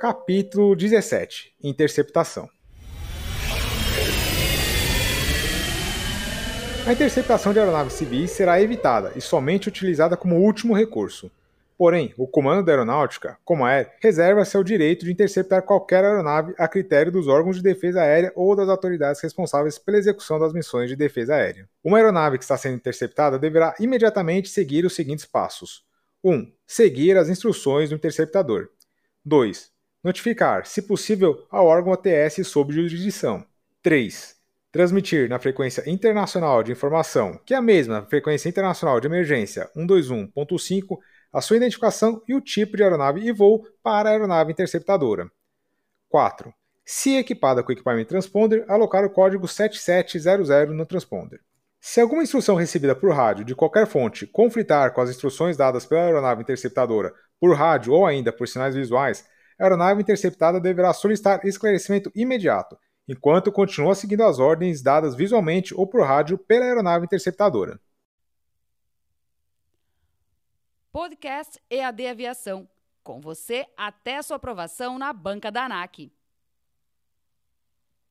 Capítulo 17 Interceptação A interceptação de aeronaves civis será evitada e somente utilizada como último recurso. Porém, o Comando da Aeronáutica, como é, reserva-se o direito de interceptar qualquer aeronave a critério dos órgãos de defesa aérea ou das autoridades responsáveis pela execução das missões de defesa aérea. Uma aeronave que está sendo interceptada deverá imediatamente seguir os seguintes passos: 1. Seguir as instruções do interceptador. 2. Notificar, se possível, ao órgão ATS sob jurisdição. 3 transmitir na frequência internacional de informação, que é a mesma frequência internacional de emergência 121.5, a sua identificação e o tipo de aeronave e voo para a aeronave interceptadora. 4. Se equipada com equipamento transponder, alocar o código 7700 no transponder. Se alguma instrução recebida por rádio de qualquer fonte conflitar com as instruções dadas pela aeronave interceptadora por rádio ou ainda por sinais visuais, a aeronave interceptada deverá solicitar esclarecimento imediato, enquanto continua seguindo as ordens dadas visualmente ou por rádio pela aeronave interceptadora. Podcast EAD Aviação. Com você até sua aprovação na banca da ANAC.